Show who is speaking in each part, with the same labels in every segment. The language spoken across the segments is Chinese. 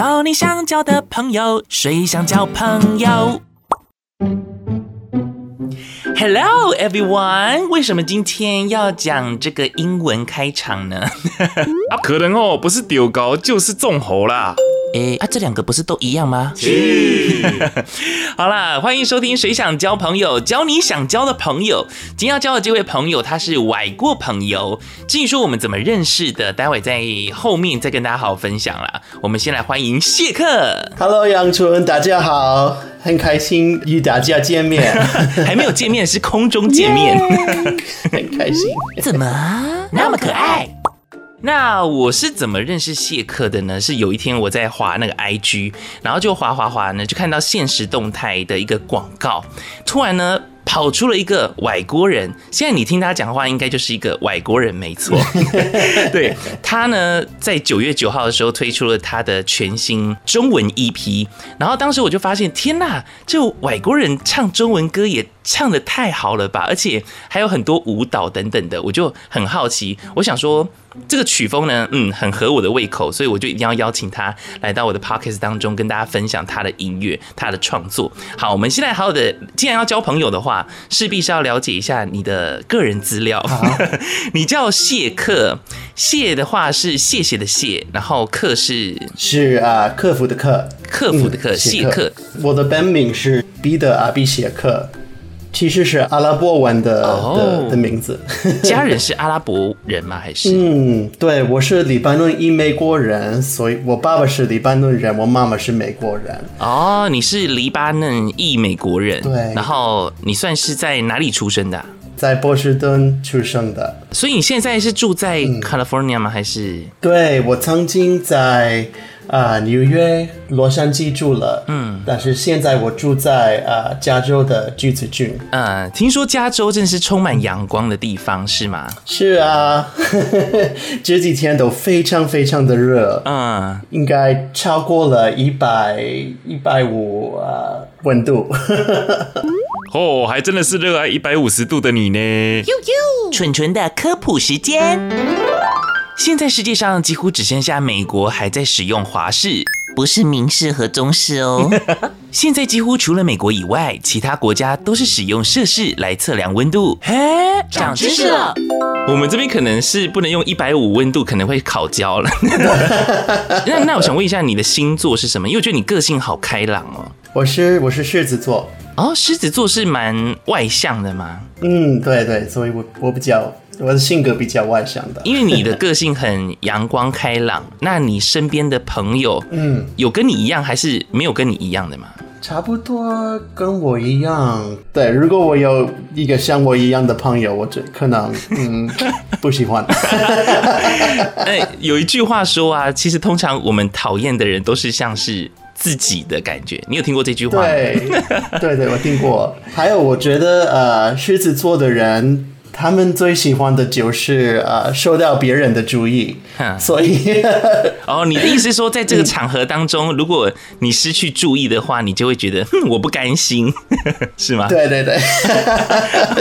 Speaker 1: 交你想交的朋友，谁想交朋友？Hello everyone，为什么今天要讲这个英文开场呢？
Speaker 2: 啊，可能哦，不是丢高就是中猴啦。
Speaker 1: 哎，啊，这两个不是都一样吗？
Speaker 2: 去，
Speaker 1: 好啦，欢迎收听《谁想交朋友》，交你想交的朋友。今天要交的这位朋友，他是外国朋友。至于说我们怎么认识的，待会在后面再跟大家好好分享啦。我们先来欢迎谢克。
Speaker 3: Hello，杨春，大家好，很开心与大家见面。
Speaker 1: 还没有见面，是空中见面
Speaker 3: 很开心。
Speaker 1: 怎么那么可爱？那我是怎么认识谢克的呢？是有一天我在滑那个 IG，然后就滑滑滑呢，就看到现实动态的一个广告，突然呢。跑出了一个外国人，现在你听他讲话，应该就是一个外国人，没错。对，他呢，在九月九号的时候推出了他的全新中文 EP，然后当时我就发现，天呐，这外国人唱中文歌也唱的太好了吧，而且还有很多舞蹈等等的，我就很好奇，我想说这个曲风呢，嗯，很合我的胃口，所以我就一定要邀请他来到我的 podcast 当中，跟大家分享他的音乐、他的创作。好，我们现在好好的，既然要交朋友的话。势必是要了解一下你的个人资料。你叫谢克，谢的话是谢谢的谢，然后克是
Speaker 3: 是啊，客服的客，
Speaker 1: 客服的克，谢克。
Speaker 3: 我的本名是彼得阿比谢克。其实是阿拉伯文的、oh, 的的名字，
Speaker 1: 家人是阿拉伯人吗？还是？
Speaker 3: 嗯，对，我是黎巴嫩裔美国人，所以我爸爸是黎巴嫩人，我妈妈是美国人。
Speaker 1: 哦、oh,，你是黎巴嫩裔美国人，
Speaker 3: 对。
Speaker 1: 然后你算是在哪里出生的、啊？
Speaker 3: 在波士顿出生的。
Speaker 1: 所以你现在是住在 California 吗？还是？
Speaker 3: 对，我曾经在。啊，纽约、洛杉矶住了，嗯，但是现在我住在啊加州的橘子郡。
Speaker 1: 嗯，听说加州真是充满阳光的地方，是吗？
Speaker 3: 是啊，这几天都非常非常的热，
Speaker 1: 嗯，
Speaker 3: 应该超过了一百一百五啊温度。
Speaker 2: 哦，还真的是热爱一百五十度的你呢。呦
Speaker 1: 呦，蠢蠢的科普时间。现在世界上几乎只剩下美国还在使用华氏，不是明氏和中氏哦。现在几乎除了美国以外，其他国家都是使用摄氏来测量温度。嘿，长知识了。我们这边可能是不能用一百五温度，可能会烤焦了。那那我想问一下，你的星座是什么？因为我觉得你个性好开朗哦。
Speaker 3: 我是我是狮子座。
Speaker 1: 哦，狮子座是蛮外向的吗？
Speaker 3: 嗯，对对，所以我我比较。我的性格比较外向的，
Speaker 1: 因为你的个性很阳光开朗。那你身边的朋友，嗯，有跟你一样还是没有跟你一样的吗？
Speaker 3: 差不多跟我一样。对，如果我有一个像我一样的朋友，我就可能嗯 不喜欢。
Speaker 1: 哎，有一句话说啊，其实通常我们讨厌的人都是像是自己的感觉。你有听过这句话吗？
Speaker 3: 对，对对，我听过。还有，我觉得呃，狮子座的人。他们最喜欢的就是呃，受到别人的注意，所以
Speaker 1: 哦，你的意思是说，在这个场合当中，如果你失去注意的话，你就会觉得 哼，我不甘心，是吗？
Speaker 3: 对对对，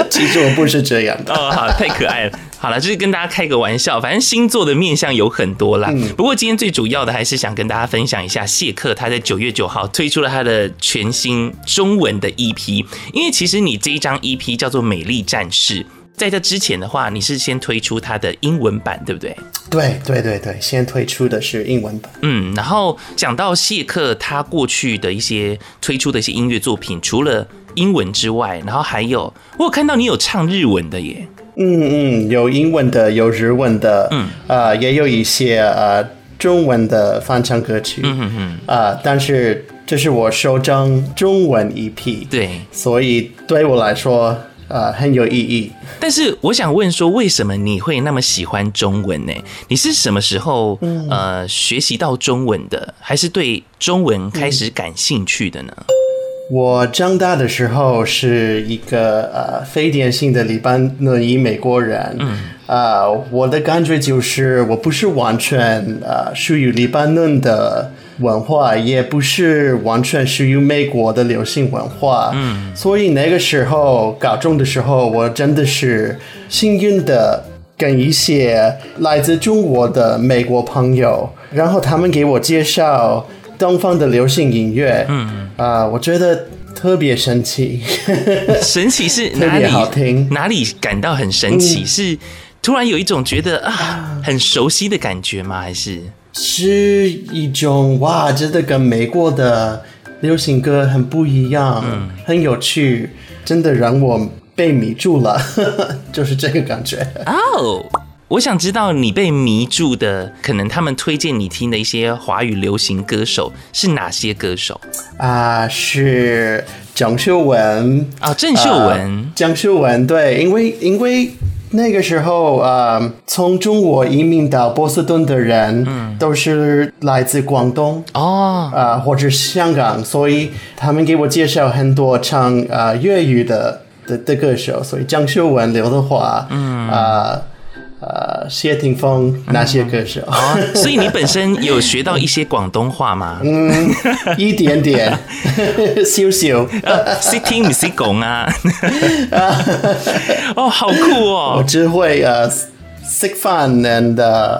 Speaker 3: 其实我不是这样的
Speaker 1: 哦，好，太可爱了。好了，就是跟大家开个玩笑，反正星座的面相有很多啦。不过今天最主要的还是想跟大家分享一下谢克他在九月九号推出了他的全新中文的 EP，因为其实你这一张 EP 叫做《美丽战士》。在这之前的话，你是先推出它的英文版，对不对？
Speaker 3: 对对对对，先推出的是英文版。
Speaker 1: 嗯，然后讲到谢克他过去的一些推出的一些音乐作品，除了英文之外，然后还有我有看到你有唱日文的耶。
Speaker 3: 嗯嗯，有英文的，有日文的，嗯啊、呃，也有一些呃中文的翻唱歌曲。嗯嗯嗯啊、呃，但是这是我首张中文 EP，对，所以对我来说。啊，很有意义。
Speaker 1: 但是我想问说，为什么你会那么喜欢中文呢？你是什么时候呃学习到中文的，还是对中文开始感兴趣的呢？
Speaker 3: 我长大的时候是一个呃非典型的黎巴嫩裔美国人。嗯。啊、呃，我的感觉就是我不是完全呃属于黎巴嫩的。文化也不是完全属于美国的流行文化，嗯，所以那个时候高中的时候，我真的是幸运的跟一些来自中国的美国朋友，然后他们给我介绍东方的流行音乐，嗯啊、呃，我觉得特别神奇。
Speaker 1: 神奇是哪
Speaker 3: 里？好听。
Speaker 1: 哪里感到很神奇？嗯、是突然有一种觉得啊，很熟悉的感觉吗？还是
Speaker 3: 是一种哇，真的跟美国的流行歌很不一样，嗯、很有趣，真的让我被迷住了，就是这个感觉。
Speaker 1: 哦。Oh. 我想知道你被迷住的，可能他们推荐你听的一些华语流行歌手是哪些歌手
Speaker 3: 啊？是郑秀文
Speaker 1: 啊，郑秀文，
Speaker 3: 郑秀文，对，因为因为那个时候呃，从中国移民到波士顿的人，嗯，都是来自广东哦，啊，或者香港，所以他们给我介绍很多唱啊粤语的的的歌手，所以张秀文、刘德华，嗯啊。呃，谢霆锋那些歌手，
Speaker 1: 嗯哦，所以你本身有学到一些广东话吗？
Speaker 3: 嗯，一点点，少少。
Speaker 1: 识听唔识讲啊？哦，好酷哦！
Speaker 3: 我只会呃食饭，and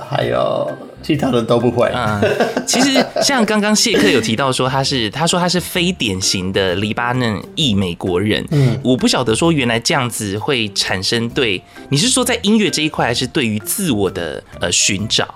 Speaker 3: 还有。其他的都不会。
Speaker 1: 嗯，其实像刚刚谢克有提到说他是，他说他是非典型的黎巴嫩裔美国人。嗯，我不晓得说原来这样子会产生对，你是说在音乐这一块，还是对于自我的呃寻找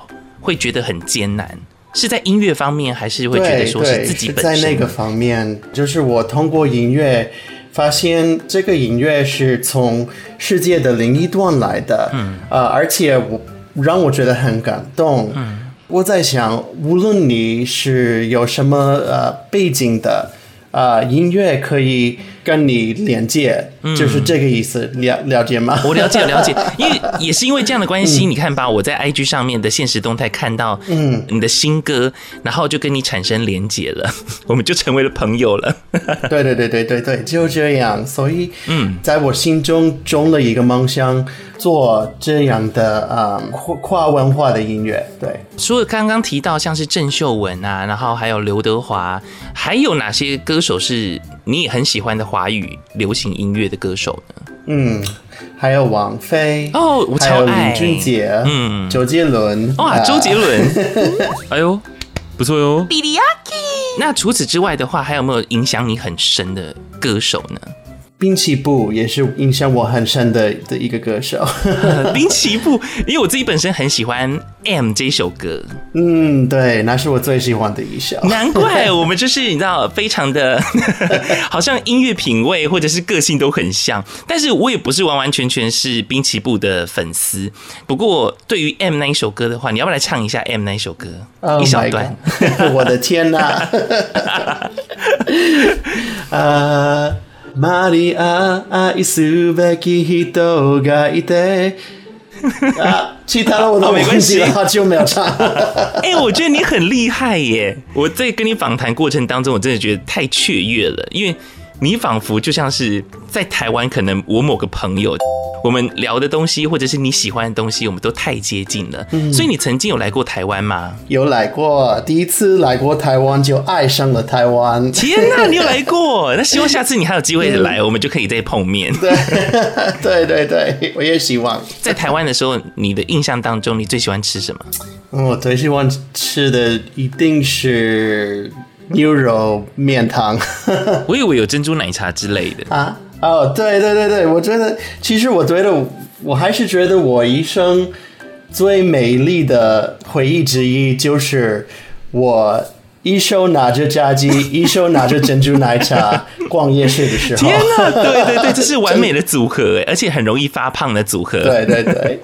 Speaker 1: 会觉得很艰难？是在音乐方面，还是会觉得说是自己本身？
Speaker 3: 在那个方面，就是我通过音乐发现这个音乐是从世界的另一端来的。嗯，呃，而且我。让我觉得很感动。嗯，我在想，无论你是有什么呃背景的，啊、呃，音乐可以。跟你连接，就是这个意思，嗯、了了解吗？
Speaker 1: 我了解了解，因为也是因为这样的关系，嗯、你看吧，我在 IG 上面的现实动态看到，嗯，你的新歌，嗯、然后就跟你产生连接了，我们就成为了朋友了。
Speaker 3: 对对对对对对，就这样。所以，嗯，在我心中种了一个梦想，做这样的啊跨跨文化的音乐。对，
Speaker 1: 除了刚刚提到像是郑秀文啊，然后还有刘德华，还有哪些歌手是？你也很喜欢的华语流行音乐的歌手呢？
Speaker 3: 嗯，还有王菲
Speaker 1: 哦，我超爱
Speaker 3: 林俊杰，嗯，周杰伦，
Speaker 1: 哇，周杰伦，
Speaker 2: 哎呦，不错哟。
Speaker 1: 那除此之外的话，还有没有影响你很深的歌手呢？
Speaker 3: 滨崎步也是影响我很深的的一个歌手。
Speaker 1: 滨崎步，因为我自己本身很喜欢《M》这首歌。
Speaker 3: 嗯，对，那是我最喜欢的一首。
Speaker 1: 难怪我们就是你知道，非常的 好像音乐品味或者是个性都很像。但是我也不是完完全全是滨崎步的粉丝。不过对于《M》那一首歌的话，你要不要来唱一下《M》那一首歌？Oh、一小段。
Speaker 3: 我的天哪！啊。玛利亚爱すべき人がいて啊，其他的我都没关系了，好久没有唱。
Speaker 1: 哎、欸，我觉得你很厉害耶！我在跟你访谈过程当中，我真的觉得太雀跃了，因为。 你仿佛就像是在台湾，可能我某个朋友，我们聊的东西，或者是你喜欢的东西，我们都太接近了。嗯，所以你曾经有来过台湾吗？
Speaker 3: 有来过，第一次来过台湾就爱上了台湾。
Speaker 1: 天哪，你有来过？那希望下次你还有机会来，嗯、我们就可以再碰面。
Speaker 3: 对，对对对，我也希望。
Speaker 1: 在台湾的时候，你的印象当中，你最喜欢吃什么？
Speaker 3: 嗯，我最喜欢吃的一定是。牛肉面汤，
Speaker 1: 我以为有珍珠奶茶之类的
Speaker 3: 啊！哦，对对对对，我觉得其实我觉得我还是觉得我一生最美丽的回忆之一就是我。一手拿着炸鸡，一手拿着珍珠奶茶，逛夜市的时候。
Speaker 1: 天哪，对对对，这是完美的组合哎，而且很容易发胖的组合。
Speaker 3: 对对对，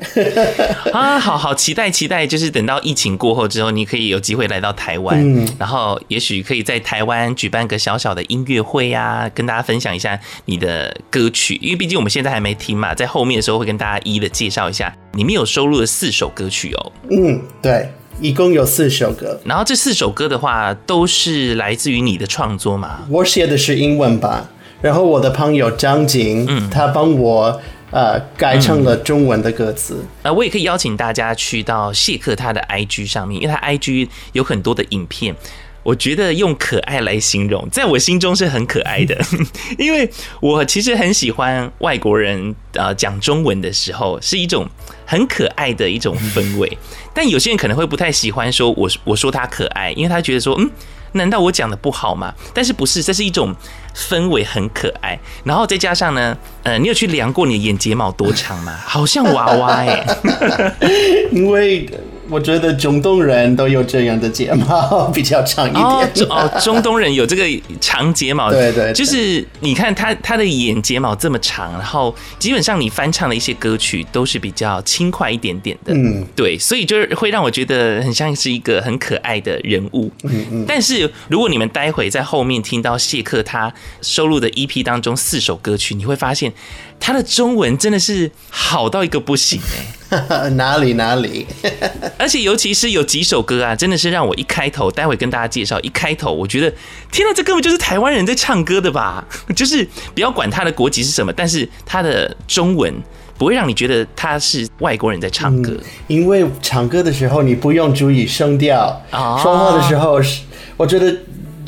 Speaker 1: 啊，好好期待期待，就是等到疫情过后之后，你可以有机会来到台湾，嗯，然后也许可以在台湾举办个小小的音乐会啊，跟大家分享一下你的歌曲，因为毕竟我们现在还没听嘛，在后面的时候会跟大家一一的介绍一下，里面有收录了四首歌曲哦。
Speaker 3: 嗯，对。一共有四首歌，
Speaker 1: 然后这四首歌的话都是来自于你的创作吗？
Speaker 3: 我写的是英文版，然后我的朋友张景，嗯，他帮我呃改成了中文的歌词。
Speaker 1: 呃，我也可以邀请大家去到谢克他的 IG 上面，因为他 IG 有很多的影片。我觉得用可爱来形容，在我心中是很可爱的，因为我其实很喜欢外国人呃讲中文的时候是一种很可爱的一种氛围，但有些人可能会不太喜欢说我我说他可爱，因为他觉得说嗯难道我讲的不好吗？但是不是，这是一种氛围很可爱。然后再加上呢，呃，你有去量过你的眼睫毛多长吗？好像娃娃哎、
Speaker 3: 欸，因为。我觉得中东人都有这样的睫毛，比较长一点。
Speaker 1: 哦，中东人有这个长睫毛，
Speaker 3: 对，对对，
Speaker 1: 就是你看他他的眼睫毛这么长，然后基本上你翻唱的一些歌曲都是比较轻快一点点的，嗯，对，所以就是会让我觉得很像是一个很可爱的人物。嗯嗯。但是如果你们待会在后面听到谢克他收录的 EP 当中四首歌曲，你会发现他的中文真的是好到一个不行 哎。
Speaker 3: 哪里哪里，
Speaker 1: 而且尤其是有几首歌啊，真的是让我一开头，待会跟大家介绍。一开头，我觉得天哪，这根本就是台湾人在唱歌的吧？就是不要管他的国籍是什么，但是他的中文不会让你觉得他是外国人在唱歌。
Speaker 3: 嗯，因为唱歌的时候你不用注意声调，说话的时候是，我觉得。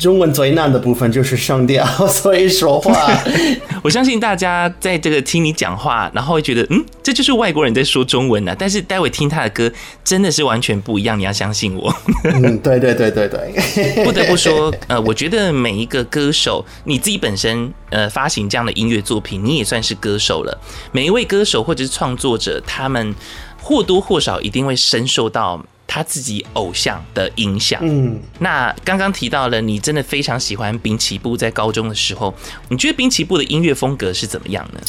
Speaker 3: 中文最难的部分就是声调，所以说话。
Speaker 1: 我相信大家在这个听你讲话，然后会觉得，嗯，这就是外国人在说中文呢、啊。但是待会听他的歌，真的是完全不一样。你要相信我。
Speaker 3: 嗯，对对对对对。
Speaker 1: 不得不说，呃，我觉得每一个歌手，你自己本身，呃，发行这样的音乐作品，你也算是歌手了。每一位歌手或者是创作者，他们或多或少一定会深受到。他自己偶像的影响，嗯，那刚刚提到了，你真的非常喜欢滨崎步，在高中的时候，你觉得滨崎步的音乐风格是怎么样呢？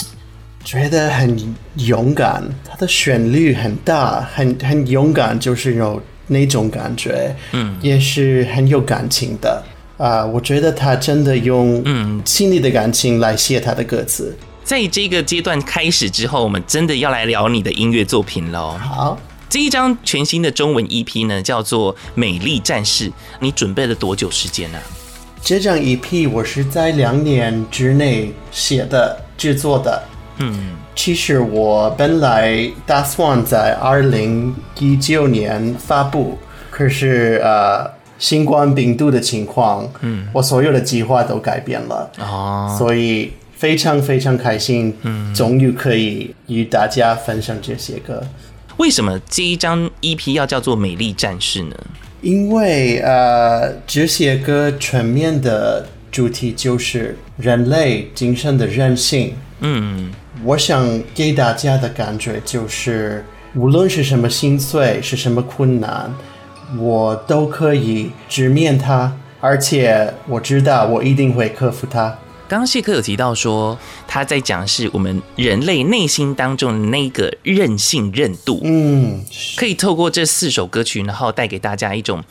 Speaker 3: 觉得很勇敢，他的旋律很大，很很勇敢，就是有那种感觉，嗯，也是很有感情的啊，呃。我觉得他真的用嗯心里的感情来写他的歌词。
Speaker 1: 在这个阶段开始之后，我们真的要来聊你的音乐作品喽。
Speaker 3: 好。
Speaker 1: 这一张全新的中文 EP 呢，叫做《美丽战士》。你准备了多久时间呢？
Speaker 3: 这张 EP 我是在两年之内写的、制作的。嗯，其实我本来打算在二零一九年发布，可是呃，新冠病毒的情况，嗯，我所有的计划都改变了。哦，所以非常非常开心，嗯，终于可以与大家分享这些歌。
Speaker 1: 为什么这一张 EP 要叫做《美丽战士》呢？
Speaker 3: 因为呃，这些歌全面的主题就是人类精神的韧性。嗯，我想给大家的感觉就是，无论是什么心碎，是什么困难，我都可以直面它，而且我知道我一定会克服它。
Speaker 1: 刚刚谢克有提到说，他在讲是我们人类内心当中的那个任性韧度，嗯，可以透过这四首歌曲，然后带给大家一种，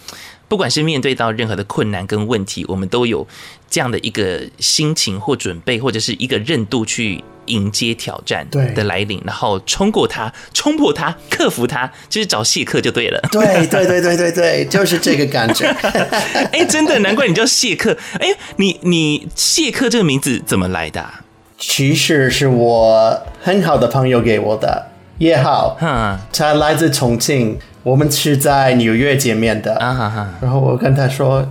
Speaker 1: 不管是面对到任何的困难跟问题，我们都有这样的一个心情或准备，或者是一个韧度去。迎接挑战的来临，然后冲过它，冲破它，克服它，就是找谢克就对了。
Speaker 3: 对对对对对对，就是这个感觉。
Speaker 1: 哎、欸，真的，难怪你叫谢克。哎、欸，你你谢克这个名字怎么来的、啊？
Speaker 3: 其实是我很好的朋友给我的，叶浩。嗯，他来自重庆，我们是在纽约见面的。啊哈哈。然后我跟他说。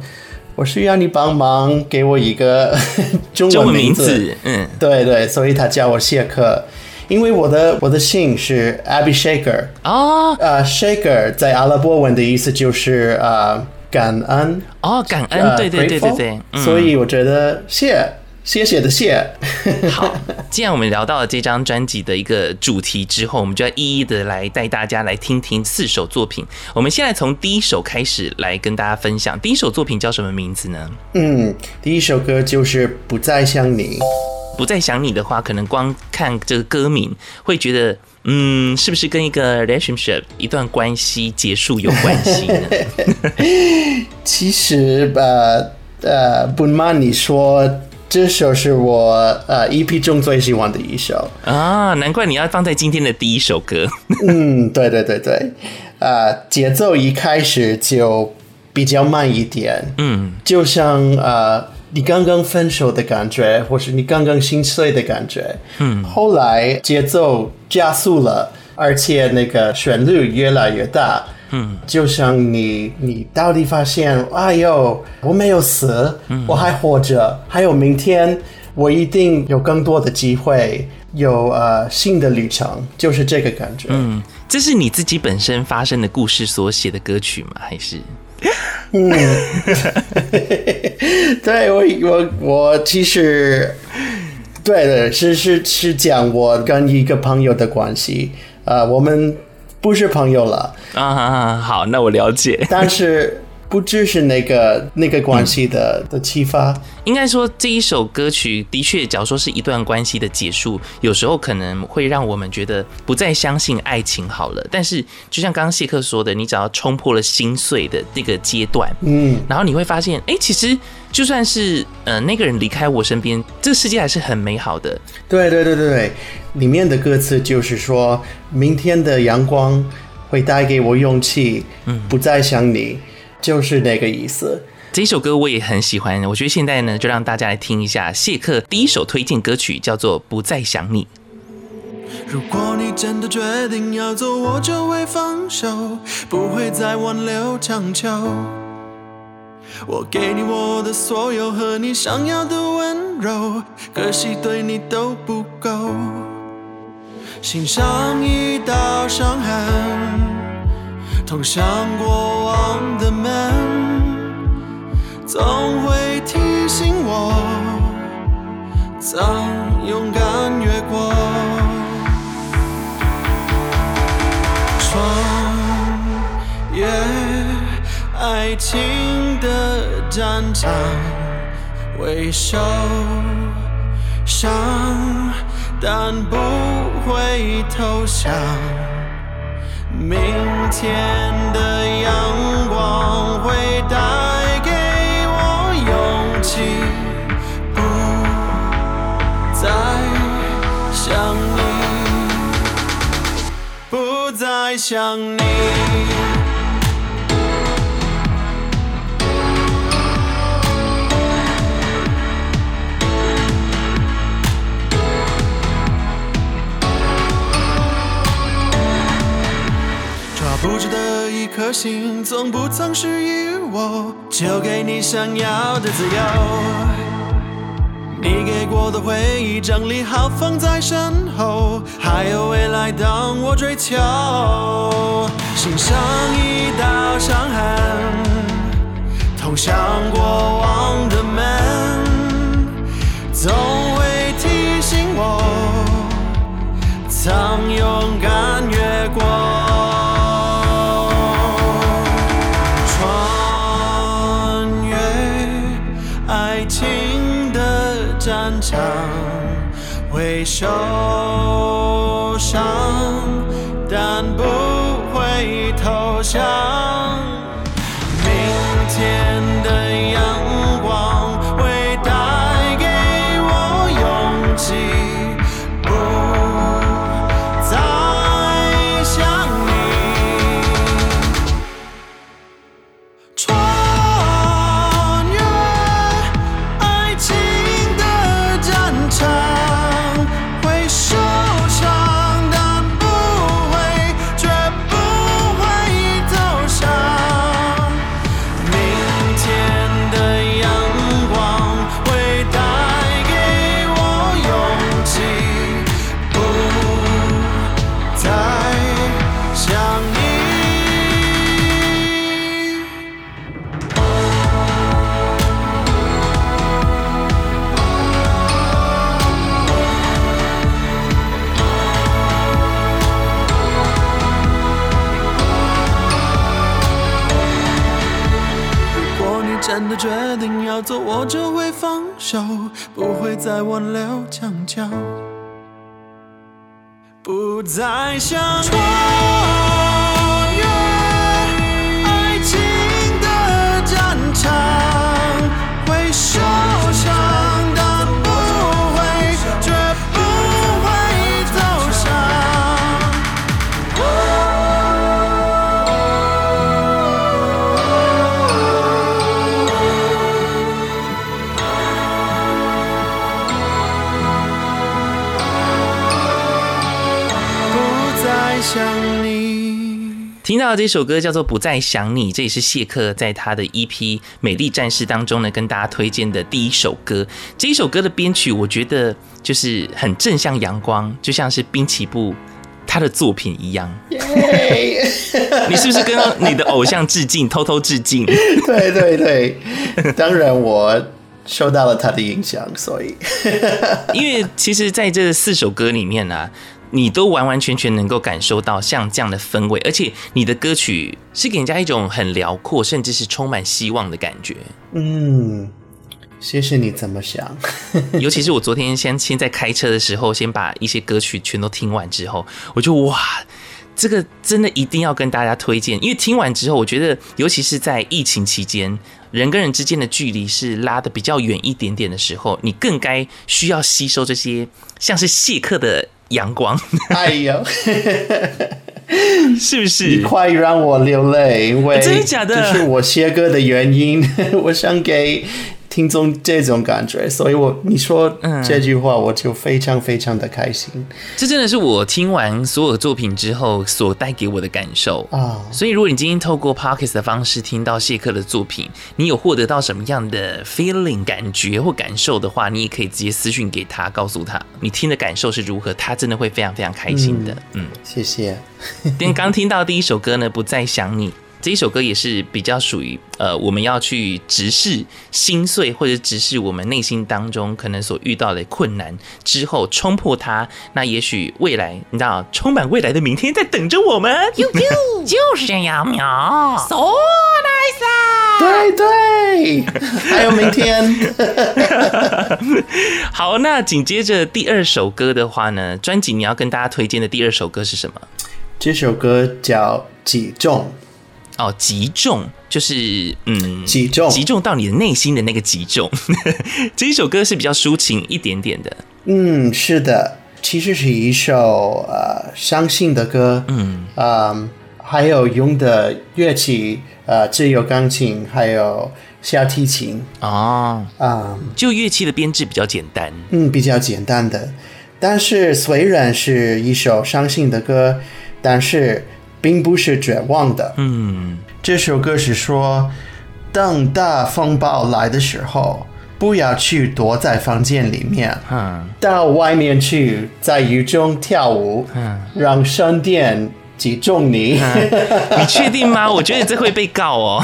Speaker 3: 我需要你帮忙给我一个 中文名字，嗯，对对，所以他叫我谢克，因为我的我的姓是 Abby Shaker，哦，呃，Shaker 在阿拉伯文的意思就是呃感恩。
Speaker 1: 哦，感恩，呃、对对对
Speaker 3: 对所以我觉得谢。谢谢的谢。
Speaker 1: 好，既然我们聊到了这张专辑的一个主题之后，我们就要一一的来带大家来听听四首作品。我们现在从第一首开始来跟大家分享。第一首作品叫什么名字呢？
Speaker 3: 嗯，第一首歌就是《不再想你》。
Speaker 1: 不再想你的话，可能光看这个歌名会觉得，嗯，是不是跟一个 relationship 一段关系结束有关系呢？
Speaker 3: 其实，呃呃，不瞒你说。这首是我呃 EP 中最喜欢的一首。
Speaker 1: 啊，难怪你要放在今天的第一首歌。
Speaker 3: 嗯，对对对对，呃，节奏一开始就比较慢一点，嗯，就像呃你刚刚分手的感觉，或是你刚刚心碎的感觉，嗯，后来节奏加速了，而且那个旋律越来越大。嗯，就像你，你到底发现，哎呦，我没有死，嗯、我还活着，还有明天，我一定有更多的机会，有呃新的旅程，就是这个感觉。
Speaker 1: 嗯，这是你自己本身发生的故事所写的歌曲吗？还是？
Speaker 4: 嗯，对我我我其实对的是是是讲我跟一个朋友的关系，呃，我们不是朋友了
Speaker 1: 啊。好，那我了解，
Speaker 4: 但是。不只是那个那个关系的、嗯、的启发，
Speaker 1: 应该说这一首歌曲的确，假如说是一段关系的结束，有时候可能会让我们觉得不再相信爱情好了。但是就像刚刚谢克说的，你只要冲破了心碎的那个阶段，嗯，然后你会发现，哎、欸，其实就算是呃那个人离开我身边，这个世界还是很美好的。
Speaker 4: 对对对对对，里面的歌词就是说，明天的阳光会带给我勇气，嗯，不再想你。就是那个意思。
Speaker 1: 这首歌我也很喜欢，我觉得现在呢，就让大家来听一下谢克第一首推荐歌曲，叫做《不再想你》。
Speaker 3: 如果你真的决定要走，我就会放手，不会再挽留强求。我给你我的所有和你想要的温柔，可惜对你都不够，心上一道伤痕。通向过往的门，总会提醒我，曾勇敢越过。穿越爱情的战场，会受伤，但不会投降。明天的阳光会带给我勇气，不再想你，不再想你。固执的一颗心，从不曾属于我，就给你想要的自由。你给过的回忆整理好放在身后，还有未来等我追求。心上一道伤痕，笑。手，不会再挽留强求，不再想错。
Speaker 1: 听到的这首歌叫做《不再想你》，这也是谢克在他的 EP《美丽战士》当中呢，跟大家推荐的第一首歌。这一首歌的编曲，我觉得就是很正向阳光，就像是滨崎步他的作品一
Speaker 3: 样。
Speaker 1: 你是不是跟你的偶像致敬，偷偷致敬？
Speaker 3: 对对对，当然我受到了他的影响，所以
Speaker 1: 因为其实在这四首歌里面呢、啊，你都完完全全能够感受到像这样的氛围，而且你的歌曲是给人家一种很辽阔，甚至是充满希望的感觉。
Speaker 3: 嗯。谢谢你怎么想，
Speaker 1: 尤其是我昨天先先在开车的时候，先把一些歌曲全都听完之后，我就哇，这个真的一定要跟大家推荐，因为听完之后，我觉得尤其是在疫情期间，人跟人之间的距离是拉的比较远一点点的时候，你更该需要吸收这些像是谢客的阳光。哎呦，是不是？
Speaker 3: 你快让我流泪，因为
Speaker 1: 真的假的？
Speaker 3: 这是我切歌的原因，我想给。听众这种感觉，所以我你说这句话，我就非常非常的开心。
Speaker 1: 嗯，这真的是我听完所有作品之后所带给我的感受啊！所以，如果你今天透过 Podcast 的方式听到谢克的作品，你有获得到什么样的 feeling 感觉或感受的话，你也可以直接私讯给他，告诉他你听的感受是如何，他真的会非常非常开心的。嗯，
Speaker 3: 嗯谢谢。
Speaker 1: 今天刚听到第一首歌呢，不再想你。这一首歌也是比较属于呃，我们要去直视心碎，或者直视我们内心当中可能所遇到的困难之后冲破它。那也许未来，你知道，充满未来的明天在等着我们。啾啾，就是这样喵。So nice 啊！
Speaker 3: 对对，还有明天。
Speaker 1: 好，那紧接着第二首歌的话呢，专辑你要跟大家推荐的第二首歌是什么？
Speaker 3: 这首歌叫《击中》。
Speaker 1: 哦，击中就是嗯，
Speaker 3: 击中
Speaker 1: 击中到你的内心的那个击中。这一首歌是比较抒情一点点的。
Speaker 3: 嗯，是的，其实是一首呃伤心的歌。嗯嗯，还有用的乐器呃只有钢琴，还有小提琴。哦，啊、嗯，
Speaker 1: 就乐器的编制比较简单。
Speaker 3: 嗯，比较简单的。但是虽然是一首伤心的歌，但是。并不是绝望的。嗯，这首歌是说，当大风暴来的时候，不要去躲在房间里面，嗯，到外面去，在雨中跳舞，嗯，让闪电。击中你，
Speaker 1: 嗯，你确定吗？我觉得这会被告哦。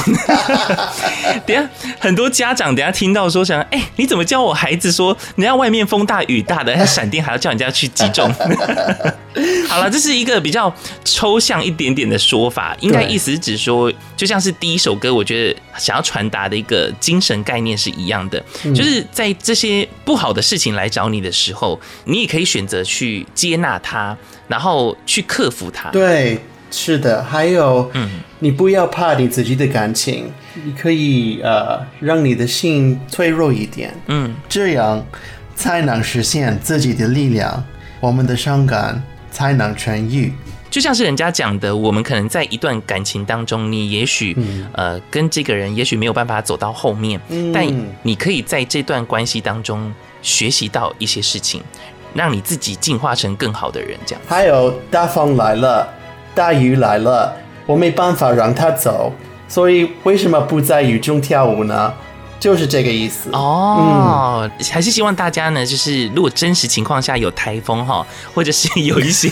Speaker 1: 等下很多家长等下听到说想，哎，你怎么教我孩子说，人家外面风大雨大的，闪电还要叫人家去击中？好了，这是一个比较抽象一点点的说法，应该意思只说，就像是第一首歌，我觉得想要传达的一个精神概念是一样的，就是在这些不好的事情来找你的时候，你也可以选择去接纳它。然后去克服它。
Speaker 3: 对，是的。还有，嗯，你不要怕你自己的感情，你可以呃，让你的心脆弱一点，嗯，这样才能实现自己的力量，我们的伤感才能痊愈。
Speaker 1: 就像是人家讲的，我们可能在一段感情当中，你也许、嗯、呃跟这个人也许没有办法走到后面，嗯，但你可以在这段关系当中学习到一些事情。让你自己进化成更好的人，这样。
Speaker 3: 还有大风来了，大雨来了，我没办法让他走，所以为什么不在雨中跳舞呢？就是这个意思
Speaker 1: 哦。嗯，还是希望大家呢，就是如果真实情况下有台风哈，或者是有一些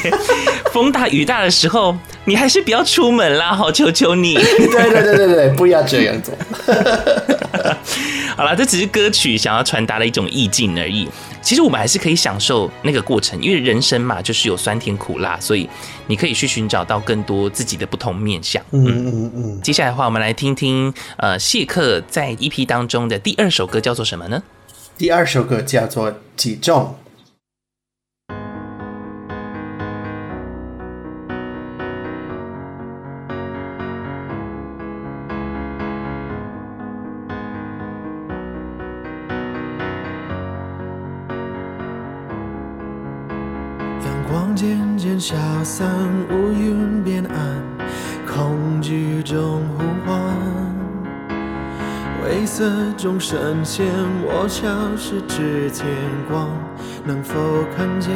Speaker 1: 风大雨大的时候，你还是不要出门啦，好求求你。
Speaker 3: 对对对对对，不要这样做。
Speaker 1: 好了，这只是歌曲想要传达的一种意境而已。其实我们还是可以享受那个过程，因为人生嘛，就是有酸甜苦辣，所以你可以去寻找到更多自己的不同面向。嗯嗯嗯。接下来的话，我们来听听呃谢克在 EP 当中的第二首歌叫做什么呢？
Speaker 3: 第二首歌叫做《击中》。消散，乌云变暗，恐惧中呼唤，灰色中深陷，我消失之前光，能否看见？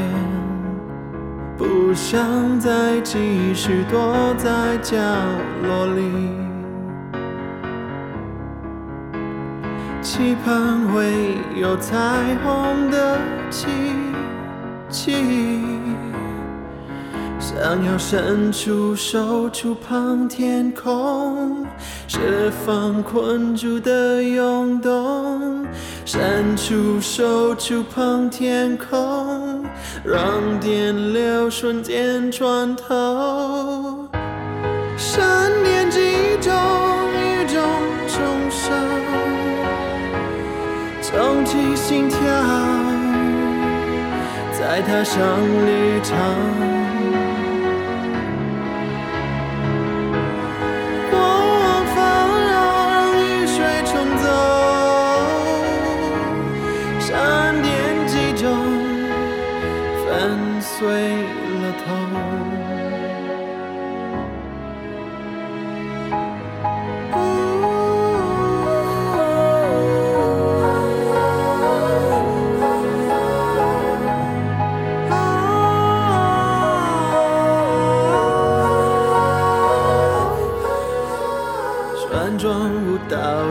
Speaker 3: 不想再继续躲在角落里，期盼会有彩虹的奇迹。想要伸出手触碰天空，释放困住的涌动。伸出手触碰天空，让电流瞬间穿透。闪电击中，宇宙重生，重启心跳，再踏上旅程。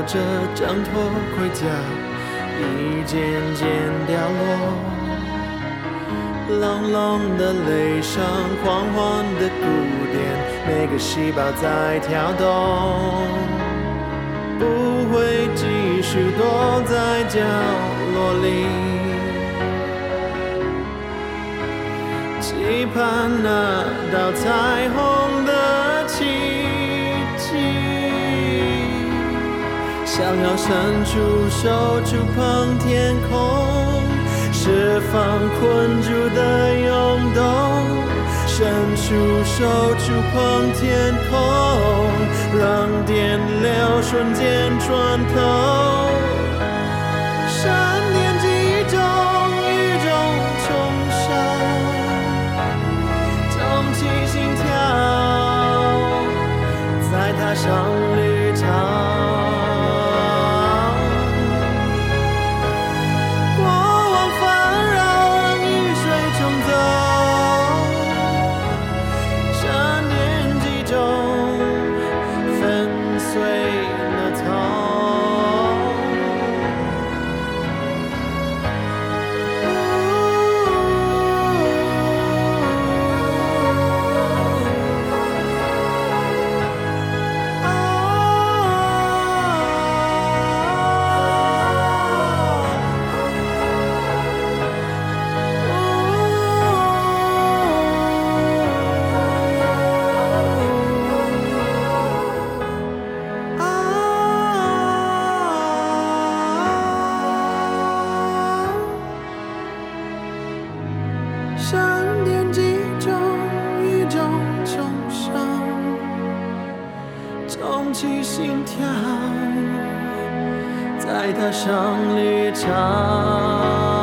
Speaker 3: 着挣脱盔甲，一件件掉落。朗朗的雷声，缓缓的鼓点，每个细胞在跳动，不会继续躲在角落里，期盼那道彩虹想要伸出手触碰天空。释放困住的涌动，伸出手触碰天空，让电流瞬间穿透。闪电击中，宇宙重生，重启心跳，再踏上重启心跳，再踏上旅程。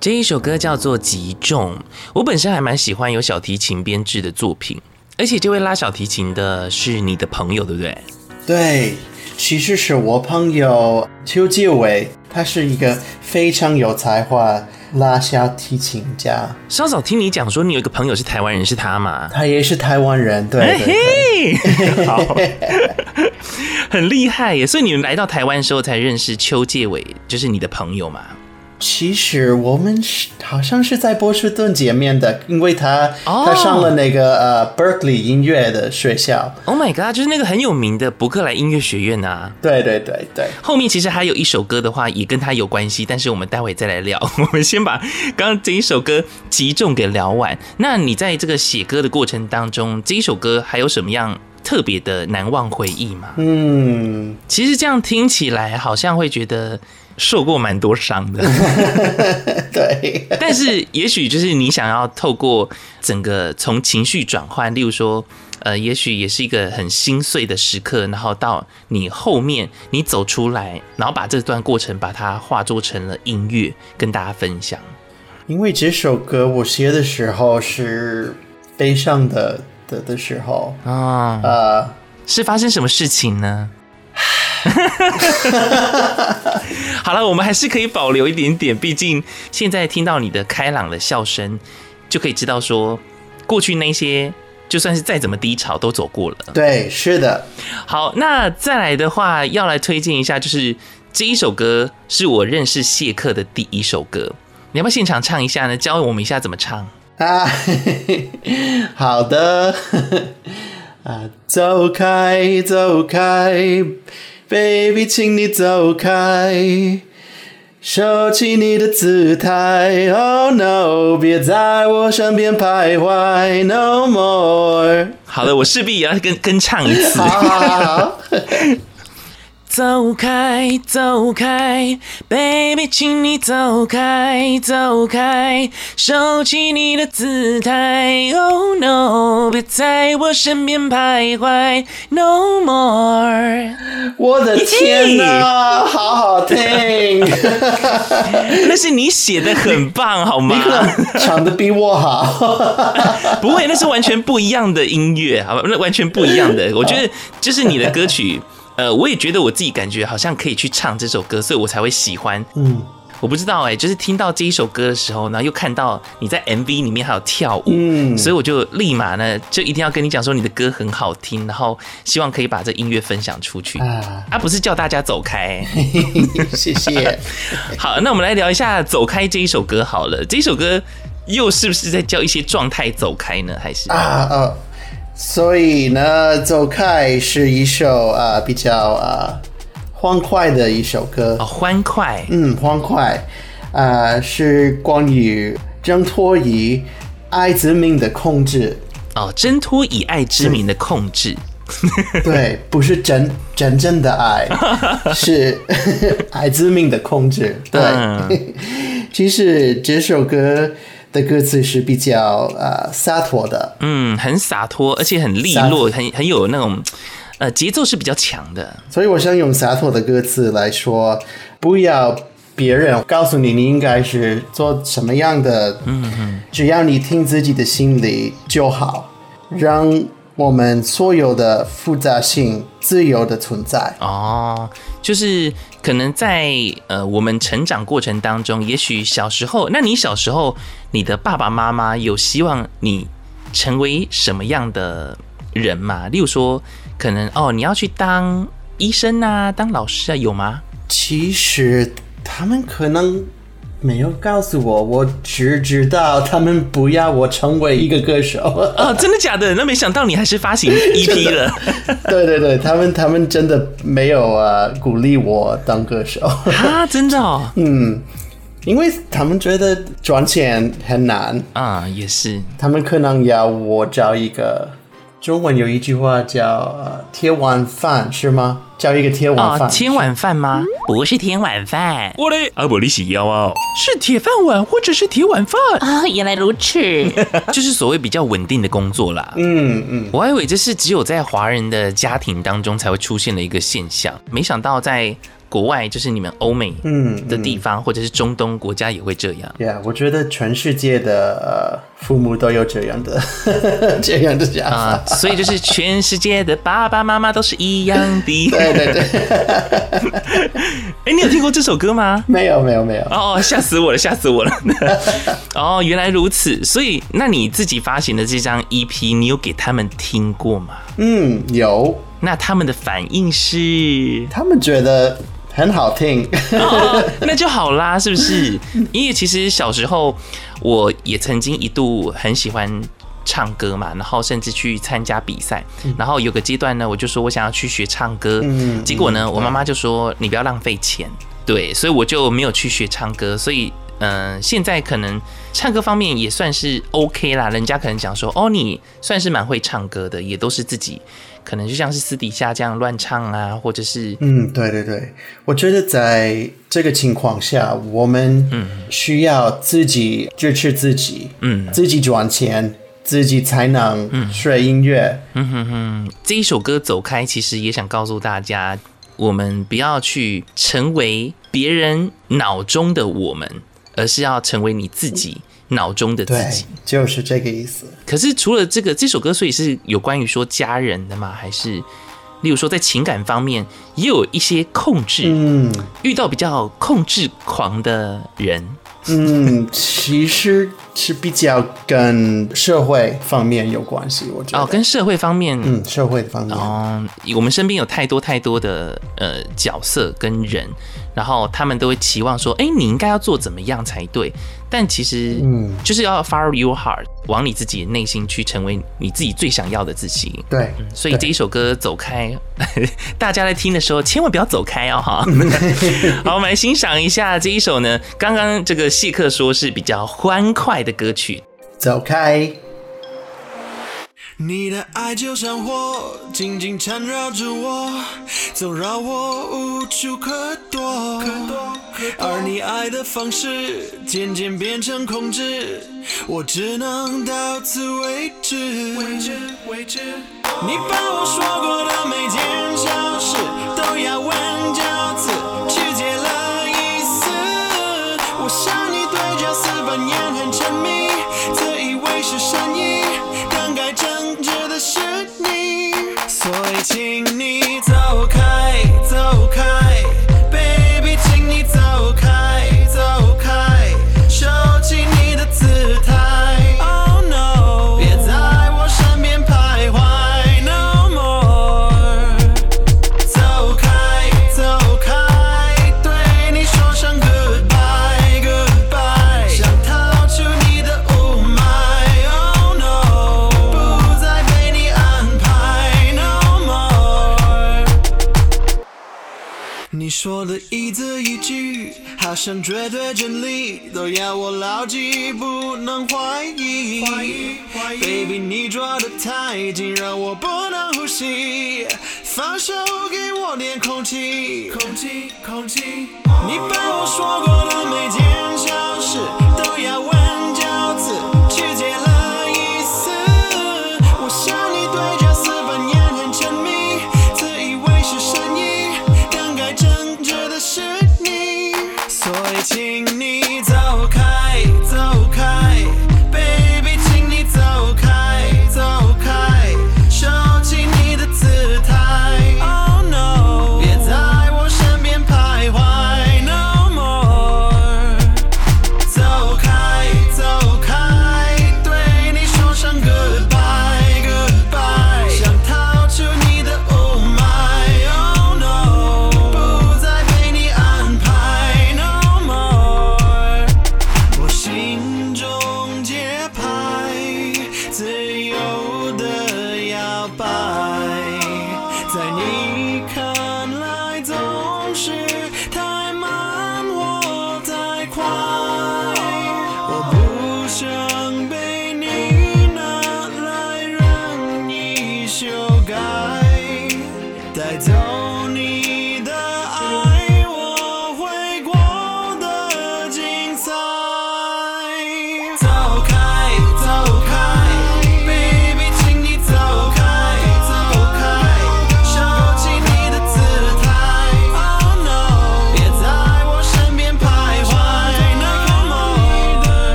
Speaker 1: 这一首歌叫做《集中》，我本身还蛮喜欢有小提琴编制的作品，而且这位拉小提琴的是你的朋友，对不对？
Speaker 5: 对，其实是我朋友邱介伟，他是一个非常有才华拉小提琴家。
Speaker 1: 稍早听你讲说，你有一个朋友是台湾人，是他吗？
Speaker 5: 他也是台湾人，对，对，对，
Speaker 1: 好，很厉害耶！所以你们来到台湾的时候才认识邱介伟，就是你的朋友嘛？
Speaker 5: 其实我们是好像是在波士顿见面的，因为他、oh. 他上了那个呃 Berkeley 音乐的学校。
Speaker 1: Oh my god，就是那个很有名的伯克莱音乐学院啊。
Speaker 5: 对对对对。
Speaker 1: 后面其实还有一首歌的话，也跟他有关系，但是我们待会再来聊。我们先把刚刚这一首歌集中给聊完。那你在这个写歌的过程当中，这一首歌还有什么样特别的难忘回忆吗？
Speaker 5: 嗯，
Speaker 1: 其实这样听起来好像会觉得。受过蛮多伤的。
Speaker 3: 对，
Speaker 1: 但是也许就是你想要透过整个从情绪转换，例如说，呃，也许也是一个很心碎的时刻，然后到你后面你走出来，然后把这段过程把它化作成了音乐，跟大家分享。
Speaker 3: 因为这首歌我写的时候是悲伤的的的时候啊，呃，
Speaker 1: 是发生什么事情呢？好了，我们还是可以保留一点点，毕竟现在听到你的开朗的笑声，就可以知道说，过去那些就算是再怎么低潮都走过了。
Speaker 3: 对，是的。
Speaker 1: 好，那再来的话，要来推荐一下，就是这一首歌是我认识谢克的第一首歌，你要不要现场唱一下呢？教我们一下怎么唱
Speaker 3: 啊？好的，啊，走开，走开。Baby，请你走开，收起你的姿态。Oh no，别在我身边徘徊。No more。
Speaker 1: 好了，我势必也要跟跟唱一次。
Speaker 3: 好好好。
Speaker 1: 走开，走开，baby，请你走开，走开，收起你的姿态。Oh no，别在我身边徘徊。No more。
Speaker 3: 我的天哪，好好听！
Speaker 1: 那是你写的很棒，好
Speaker 3: 吗？唱的比我好。
Speaker 1: 不会，那是完全不一样的音乐，好吧？那完全不一样的。我觉得就是你的歌曲。呃，我也觉得我自己感觉好像可以去唱这首歌，所以我才会喜欢。嗯，我不知道哎、欸，就是听到这一首歌的时候，然后又看到你在 MV 里面还有跳舞，嗯，所以我就立马呢就一定要跟你讲说你的歌很好听，然后希望可以把这音乐分享出去啊，而、啊、不是叫大家走开、欸。
Speaker 3: 谢谢。
Speaker 1: 好，那我们来聊一下《走开》这一首歌好了，这一首歌又是不是在叫一些状态走开呢？还是啊啊？
Speaker 3: 所以呢，走开是一首啊、呃、比较啊、呃、欢快的一首歌。
Speaker 1: 哦，欢快，
Speaker 3: 嗯，欢快，啊、呃，是关于挣脱于爱之名的控制。
Speaker 1: 哦，挣脱以爱之名的控制，
Speaker 3: 对，不是真真正的爱，是 爱之名的控制，对，嗯、其实这首歌。的歌词是比较呃洒脱的，
Speaker 1: 嗯，很洒脱，而且很利落，很很有那种呃节奏是比较强的。
Speaker 3: 所以我想用洒脱的歌词来说，不要别人告诉你你应该是做什么样的，嗯哼，只要你听自己的心里就好，让我们所有的复杂性自由的存在。
Speaker 1: 哦，就是。可能在呃，我们成长过程当中，也许小时候，那你小时候，你的爸爸妈妈有希望你成为什么样的人吗？例如说，可能哦，你要去当医生啊，当老师啊，有吗？
Speaker 3: 其实他们可能。没有告诉我，我只知道他们不要我成为一个歌手。
Speaker 1: 哦，真的假的？那没想到你还是发行 EP 了。
Speaker 3: 对对对，他们他们真的没有啊鼓励我当歌手。
Speaker 1: 啊，真的哦。
Speaker 3: 嗯，因为他们觉得赚钱很难
Speaker 1: 啊，也是。
Speaker 3: 他们可能要我找一个。中文有一句话叫“铁碗饭”是吗？叫一个铁碗饭。
Speaker 1: 哦，铁碗饭吗？不是铁碗饭。
Speaker 2: 我嘞，阿伯你是妖哦？
Speaker 1: 是铁饭碗或者是铁碗饭
Speaker 6: 啊？原来如此，
Speaker 1: 就是所谓比较稳定的工作啦。嗯嗯，我还以为这是只有在华人的家庭当中才会出现的一个现象，没想到在。国外就是你们欧美嗯的地方，嗯嗯、或者是中东国家也会这样。
Speaker 3: 对啊，我觉得全世界的呃父母都有这样的 这样的想法啊，
Speaker 1: 所以就是全世界的爸爸妈妈都是一样的。
Speaker 3: 对 对对。
Speaker 1: 哎，你有听过这首歌吗？
Speaker 3: 没有没有没有。
Speaker 1: 哦，吓死我了，吓死我了。哦，原来如此。所以那你自己发行的这张 EP，你有给他们听过吗？
Speaker 3: 嗯，有。
Speaker 1: 那他们的反应是？
Speaker 3: 他们觉得。很好听
Speaker 1: 哦，那就好啦，是不是？因为其实小时候我也曾经一度很喜欢唱歌嘛，然后甚至去参加比赛，然后有个阶段呢，我就说我想要去学唱歌，结果呢，我妈妈就说你不要浪费钱，对，所以我就没有去学唱歌，所以嗯、呃，现在可能唱歌方面也算是 OK 啦。人家可能讲说，哦，你算是蛮会唱歌的，也都是自己可能就像是私底下这样乱唱啊，或者是
Speaker 7: 嗯，对对对，我觉得在这个情况下，我们需要自己支持自己，嗯，自己赚钱，自己才能学音乐。
Speaker 1: 嗯哼哼，这一首歌《走开》其实也想告诉大家，我们不要去成为别人脑中的我们。而是要成为你自己脑中的自己，
Speaker 7: 就是这个意思。
Speaker 1: 可是除了这个这首歌，所以是有关于说家人的吗？还是例如说在情感方面也有一些控制？嗯，遇到比较控制狂的人。
Speaker 7: 嗯，其实是比较跟社会方面有关系，我觉得。
Speaker 1: 哦，跟社会方面，
Speaker 7: 嗯，社会方面。
Speaker 1: 哦，我们身边有太多太多的呃角色跟人，然后他们都会期望说，哎，你应该要做怎么样才对。但其实，嗯，就是要 follow your heart，往你自己内心去，成为你自己最想要的自己。
Speaker 7: 对，
Speaker 1: 嗯，所以这一首歌《走开》，大家在听的时候千万不要走开哦，哈。好，我们来欣赏一下这一首呢，刚刚这个谢克说是比较欢快的歌曲，《
Speaker 7: 走开》。
Speaker 3: 你的爱就像火，紧紧缠绕着我，总让我无处可躲。而你爱的方式渐渐变成控制，我只能到此为止。你把我说过的每件小事都要问请你像绝对真理，都要我牢记，不能怀疑。怀疑，怀疑。Baby，你抓得太紧，让我不能呼吸。放手，给我点空气，空气，空气。你把我说过的每件小事都要
Speaker 1: 问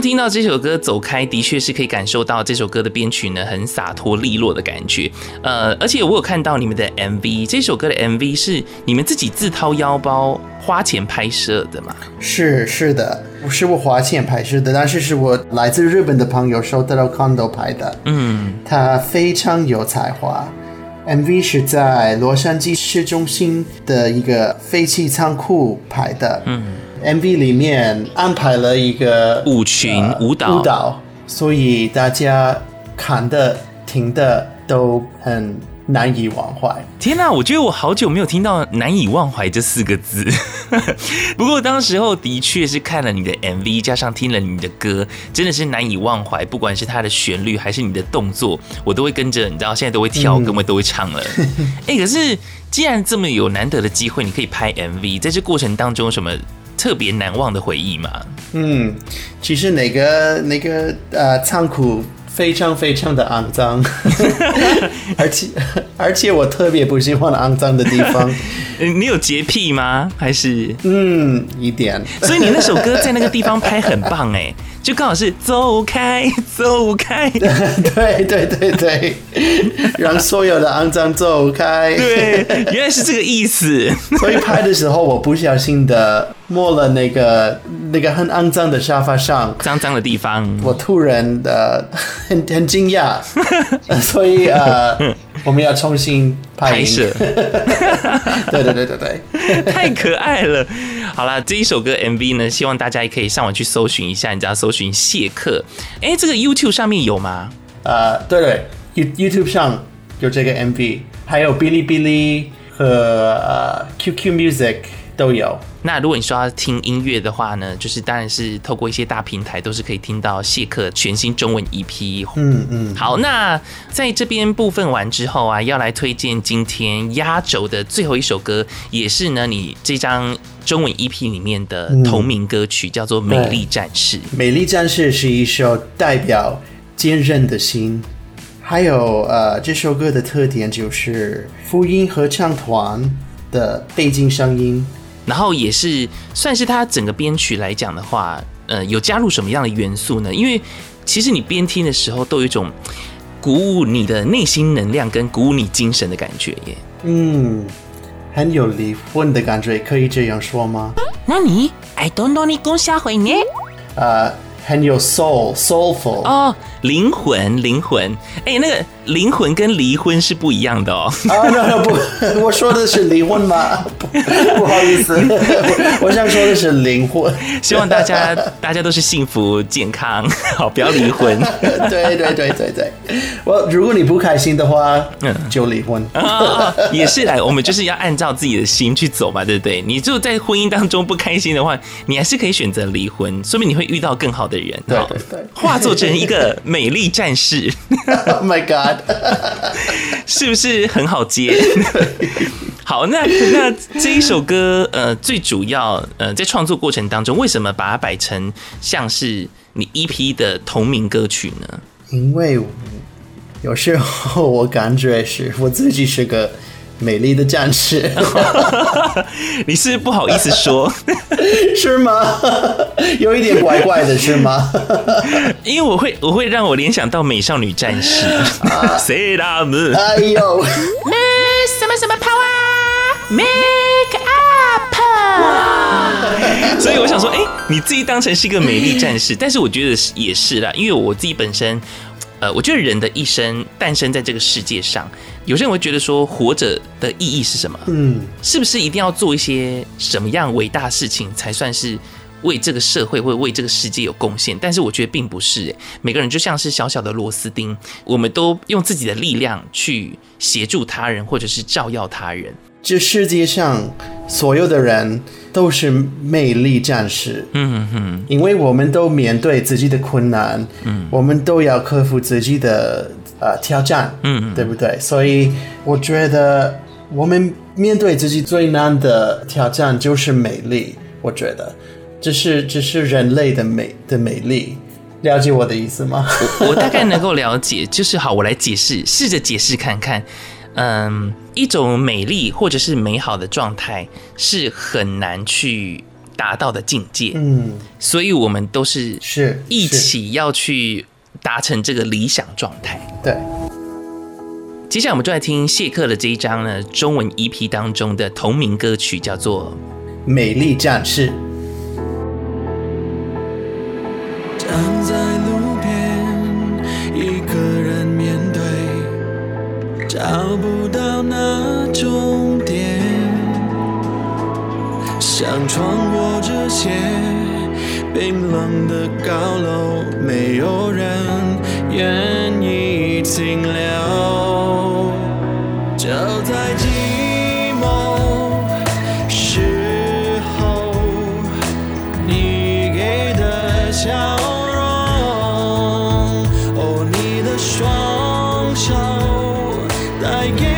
Speaker 1: 听到这首歌《走开》，的确是可以感受到这首歌的编曲呢很洒脱利落的感觉。呃，而且我有看到你们的 MV，这首歌的 MV 是你们自己自掏腰包花钱拍摄的吗？
Speaker 3: 是是的，不是我花钱拍摄的，但是是我来自日本的朋友收到 Kondo 拍的。嗯，他非常有才华。MV 是在洛杉矶市中心的一个废弃仓库拍的。嗯。MV 里面安排了一个
Speaker 1: 舞群舞蹈，
Speaker 3: 舞蹈，所以大家看的、听的都很难以忘怀。
Speaker 1: 天哪，我觉得我好久没有听到“难以忘怀”这四个字。不过当时候的确是看了你的 MV，加上听了你的歌，真的是难以忘怀。不管是它的旋律，还是你的动作，我都会跟着。你知道，现在都会跳，根本都会唱了。哎、欸，可是既然这么有难得的机会，你可以拍 MV，在这过程当中什么？特别难忘的回忆吗？
Speaker 3: 嗯，其实那个那个呃仓库非常非常的肮脏，而且而且我特别不喜欢肮脏的地方。
Speaker 1: 你有洁癖吗？还是
Speaker 3: 嗯一点？
Speaker 1: 所以你那首歌在那个地方 拍很棒哎。就刚好是走开，走开。
Speaker 3: 对对对对，让所有的肮脏走开。
Speaker 1: 对，原来是这个意思。
Speaker 3: 所以拍的时候，我不小心的摸了那个那个很肮脏的沙发上，
Speaker 1: 脏脏的地方。
Speaker 3: 我突然的很很惊讶，所以呃，我们要重新拍摄。对对对对对，
Speaker 1: 太可爱了。好了，这一首歌 MV 呢，希望大家也可以上网去搜寻一下，你只要搜寻谢克。哎，这个 YouTube 上面有吗？
Speaker 3: 呃，对对，YouTube 上有这个 MV，还有哔哩哔哩和呃 QQ Music 都有。
Speaker 1: 那如果你说要听音乐的话呢，就是当然是透过一些大平台都是可以听到谢克全新中文 EP。
Speaker 3: 嗯嗯。
Speaker 1: 好，那在这边部分完之后啊，要来推荐今天压轴的最后一首歌，也是呢你这张中文 EP 里面的同名歌曲，嗯、叫做《美丽战士》。
Speaker 3: 美丽战士是一首代表坚韧的心，还有呃这首歌的特点就是福音合唱团的背景声音。
Speaker 1: 然后也是算是它整个编曲来讲的话，呃，有加入什么样的元素呢？因为其实你边听的时候都有一种鼓舞你的内心能量跟鼓舞你精神的感觉耶。
Speaker 3: 嗯，很有离婚的感觉，可以这样说吗？
Speaker 1: 那你 I don't know 你讲啥话呢？
Speaker 3: 呃，很有 soul soulful
Speaker 1: 哦，灵魂灵魂，哎，那个。灵魂跟离婚是不一样的哦。
Speaker 3: 啊，那不，我说的是离婚吗？不，好意思，我想说的是灵魂。
Speaker 1: 希望大家大家都是幸福健康，好，不要离婚。
Speaker 3: 对对对对对，我如果你不开心的话，嗯，就离婚。
Speaker 1: 啊，也是来，我们就是要按照自己的心去走嘛，对不对？你就在婚姻当中不开心的话，你还是可以选择离婚，说明你会遇到更好的人。
Speaker 3: 对对对，
Speaker 1: 化作成一个美丽战士。
Speaker 3: Oh my God！
Speaker 1: 是不是很好接？好，那那这一首歌，呃，最主要，呃，在创作过程当中，为什么把它摆成像是你 EP 的同名歌曲呢？
Speaker 3: 因为有时候我感觉是我自己是个。美丽的战士，
Speaker 1: 你是不好意思说，
Speaker 3: 是吗？有一点怪怪的，是吗？
Speaker 1: 因为我会，我会让我联想到美少女战士。谁大梦？
Speaker 3: 哎呦，
Speaker 1: 什么什么 power？Make up！所以我想说，哎、欸，你自己当成是一个美丽战士，但是我觉得也是啦，因为我自己本身。呃，我觉得人的一生诞生在这个世界上，有些人会觉得说，活着的意义是什么？嗯，是不是一定要做一些什么样伟大事情才算是为这个社会或者为这个世界有贡献？但是我觉得并不是，欸，每个人就像是小小的螺丝钉，我们都用自己的力量去协助他人，或者是照耀他人。
Speaker 3: 这世界上所有的人都是美丽战士，嗯哼，因为我们都面对自己的困难，嗯，我们都要克服自己的呃挑战，嗯，对不对？所以我觉得我们面对自己最难的挑战就是美丽，我觉得这是只是人类的美的美丽，了解我的意思吗？
Speaker 1: 我我大概能够了解，就是好，我来解释，试着解释看看。嗯，一种美丽或者是美好的状态是很难去达到的境界。
Speaker 8: 嗯，
Speaker 1: 所以我们都是
Speaker 8: 是
Speaker 1: 一起要去达成这个理想状态。
Speaker 8: 对。
Speaker 1: 接下来我们就来听谢克的这一张呢，中文 EP 当中的同名歌曲，叫做《
Speaker 8: 美丽战士》。
Speaker 3: 找不到那终点，想穿过这些冰冷的高楼，没有人愿意停留。就在寂寞时候，你给的笑容，哦，你的双带给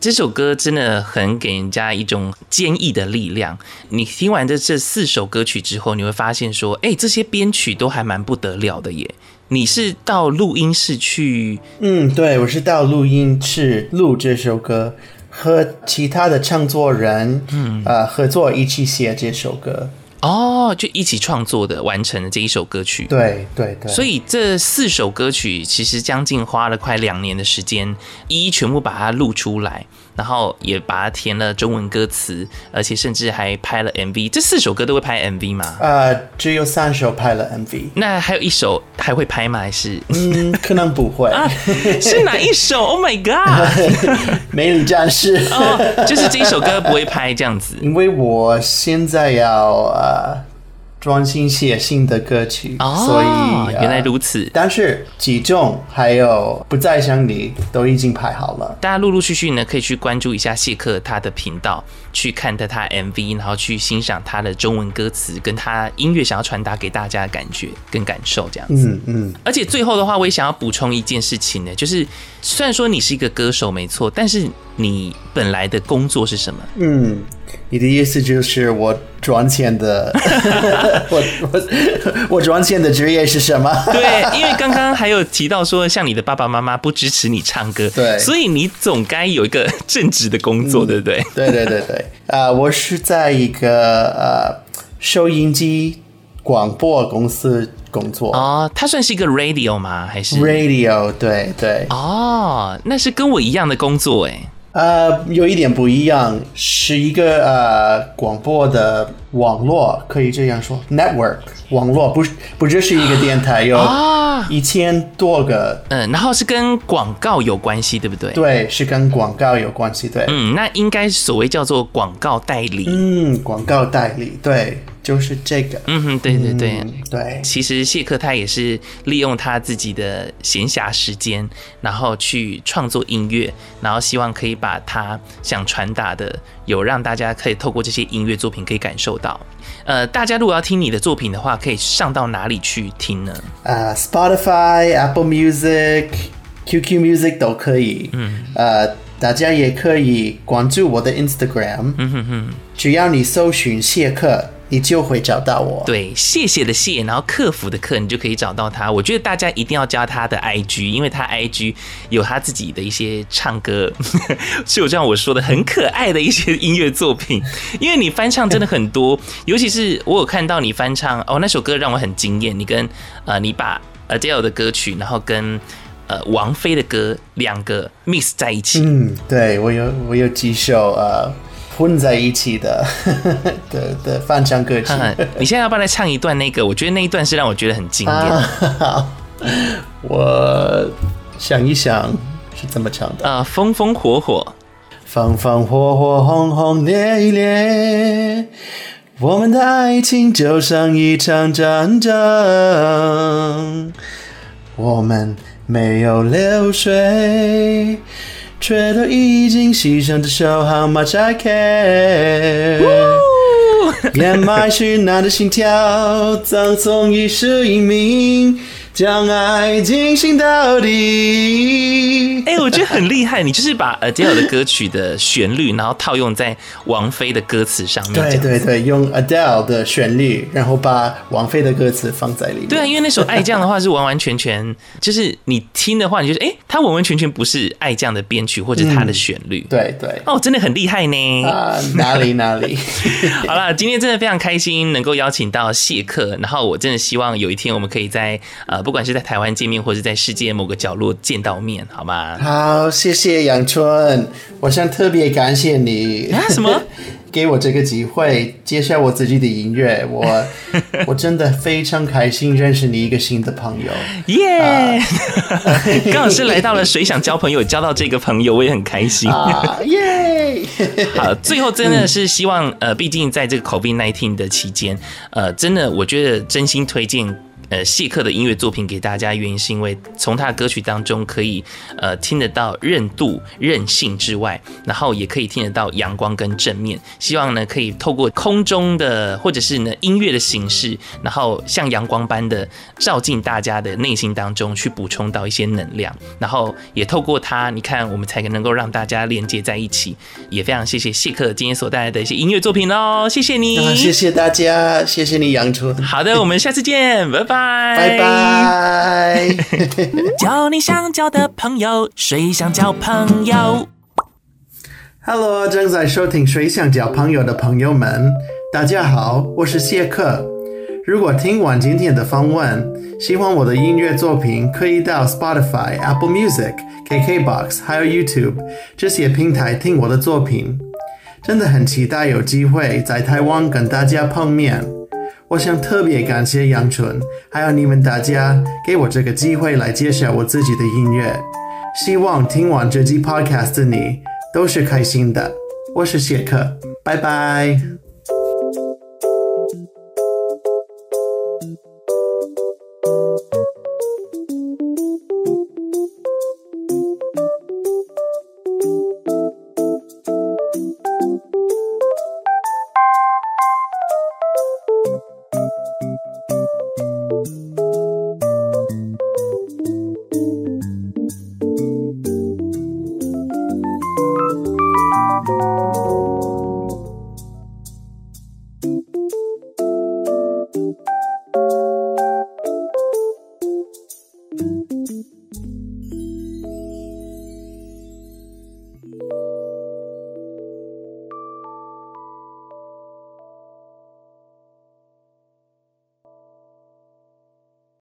Speaker 1: 这首歌真的很给人家一种坚毅的力量。你听完这这四首歌曲之后，你会发现说，哎，这些编曲都还蛮不得了的耶。你是到录音室去？
Speaker 8: 嗯，对，我是到录音室录这首歌。
Speaker 3: 和其他的唱作人，嗯，呃，合作一起写这首歌。
Speaker 1: 哦，就一起创作的，完成了这一首歌曲。
Speaker 3: 对对对。
Speaker 1: 所以这四首歌曲其实将近花了快两年的时间，一一全部把它录出来。然后也把它填了中文歌词，而且甚至还拍了 MV。这四首歌都会拍 MV 吗？
Speaker 3: 呃，只有三首拍了 MV。
Speaker 1: 那还有一首还会拍吗？还是？
Speaker 3: 嗯，可能不会。
Speaker 1: 啊，是哪一首？Oh my god！
Speaker 3: 美女战士。
Speaker 1: 哦，就是这一首歌不会拍这样子。
Speaker 3: 因为我现在要呃。专心写新的歌曲，
Speaker 1: 哦、
Speaker 3: 所以
Speaker 1: 原来如此。
Speaker 3: 但是集中还有不再想你都已经排好了。
Speaker 1: 大家陆陆续续呢可以去关注一下谢克他的频道，去看他他 MV，然后去欣赏他的中文歌词，跟他音乐想要传达给大家的感觉跟感受这样子。
Speaker 3: 嗯嗯。
Speaker 1: 而且最后的话，我也想要补充一件事情呢，就是虽然说你是一个歌手没错，但是你本来的工作是什么？
Speaker 3: 嗯。你的意思就是我赚钱的，我我我赚钱的职业是什么？
Speaker 1: 对，因为刚刚还有提到说，像你的爸爸妈妈不支持你唱歌，
Speaker 3: 对，
Speaker 1: 所以你总该有一个正职的工作，嗯、对不对？
Speaker 3: 对对对对，啊、uh,，我是在一个呃、uh, 收音机广播公司工作。
Speaker 1: 哦、oh,，它算是一个 radio 吗？还是
Speaker 3: radio？对对。
Speaker 1: 哦、oh,，那是跟我一样的工作哎。
Speaker 3: 呃、uh,，有一点不一样，是一个呃广播的网络，可以这样说，network 网络，不是不只是一个电台，有一千多个，
Speaker 1: 嗯，然后是跟广告有关系，对不对？
Speaker 3: 对，是跟广告有关系，对，
Speaker 1: 嗯，那应该所谓叫做广告代理，
Speaker 3: 嗯，广告代理，对。就是这个，
Speaker 1: 嗯哼，对对对、
Speaker 3: 嗯、对。
Speaker 1: 其实谢克他也是利用他自己的闲暇时间，然后去创作音乐，然后希望可以把他想传达的，有让大家可以透过这些音乐作品可以感受到。呃，大家如果要听你的作品的话，可以上到哪里去听呢？
Speaker 3: 啊、uh,，Spotify、Apple Music、QQ Music 都可以。嗯，呃、uh,，大家也可以关注我的 Instagram。嗯哼哼，只要你搜寻谢克。你就会找到我。
Speaker 1: 对，谢谢的谢，然后客服的客，你就可以找到他。我觉得大家一定要加他的 IG，因为他 IG 有他自己的一些唱歌，就像我说的很可爱的一些音乐作品。因为你翻唱真的很多，尤其是我有看到你翻唱哦，那首歌让我很惊艳。你跟呃，你把 Adele 的歌曲，然后跟呃王菲的歌两个 mix 在一起。
Speaker 3: 嗯，对，我有我有几首呃。混在一起的 的的翻唱歌曲，
Speaker 1: 你现在要不要来唱一段那个？我觉得那一段是让我觉得很经典。
Speaker 3: 啊，我想一想是怎么唱的
Speaker 1: 啊？风风火火，
Speaker 3: 风风火火，轰轰烈烈，我们的爱情就像一场战争，我们没有流水。却都已经牺牲的手，How much I care，掩埋是难的心跳，葬送一世英名。将爱进行到底。
Speaker 1: 哎、欸，我觉得很厉害，你就是把 Adele 的歌曲的旋律，然后套用在王菲的歌词上面。
Speaker 3: 对对对，用 Adele 的旋律，然后把王菲的歌词放在里面。
Speaker 1: 对啊，因为那首《爱酱》的话是完完全全，就是你听的话，你就是哎，它完完全全不是《爱酱》的编曲或者它的旋律。
Speaker 3: 嗯、对对。
Speaker 1: 哦，真的很厉害呢。
Speaker 3: 啊，哪里哪里。
Speaker 1: 好了，今天真的非常开心能够邀请到谢克，然后我真的希望有一天我们可以在呃。不管是在台湾见面，或者在世界某个角落见到面，好吗？
Speaker 3: 好，谢谢杨春，我想特别感谢你
Speaker 1: 啊，什么？
Speaker 3: 给我这个机会介绍我自己的音乐，我 我真的非常开心认识你一个新的朋友，
Speaker 1: 耶! 刚好是来到了谁想交朋友，交到这个朋友，我也很开心，
Speaker 3: 耶、
Speaker 1: uh! 好，最后真的是希望，呃，毕竟在这个 COVID-19 的期间，呃，真的，我觉得真心推荐。呃，谢克的音乐作品给大家，原因是因为从他的歌曲当中可以呃听得到韧度、韧性之外，然后也可以听得到阳光跟正面。希望呢可以透过空中的或者是呢音乐的形式，然后像阳光般的照进大家的内心当中，去补充到一些能量。然后也透过他，你看我们才能够让大家连接在一起。也非常谢谢谢克今天所带来的一些音乐作品哦，谢谢你，
Speaker 3: 谢谢大家，谢谢你杨春。
Speaker 1: 好的，我们下次见，拜拜。
Speaker 3: 拜拜！
Speaker 1: 交你想交的朋友，谁想交朋友
Speaker 3: ？Hello，正在收听《谁想交朋友》的朋友们，大家好，我是谢克。如果听完今天的访问，喜欢我的音乐作品，可以到 Spotify、Apple Music、KKBox 还有 YouTube 这些平台听我的作品。真的很期待有机会在台湾跟大家碰面。我想特别感谢杨纯，还有你们大家给我这个机会来介绍我自己的音乐。希望听完这集 Podcast 的你都是开心的。我是谢克，拜拜。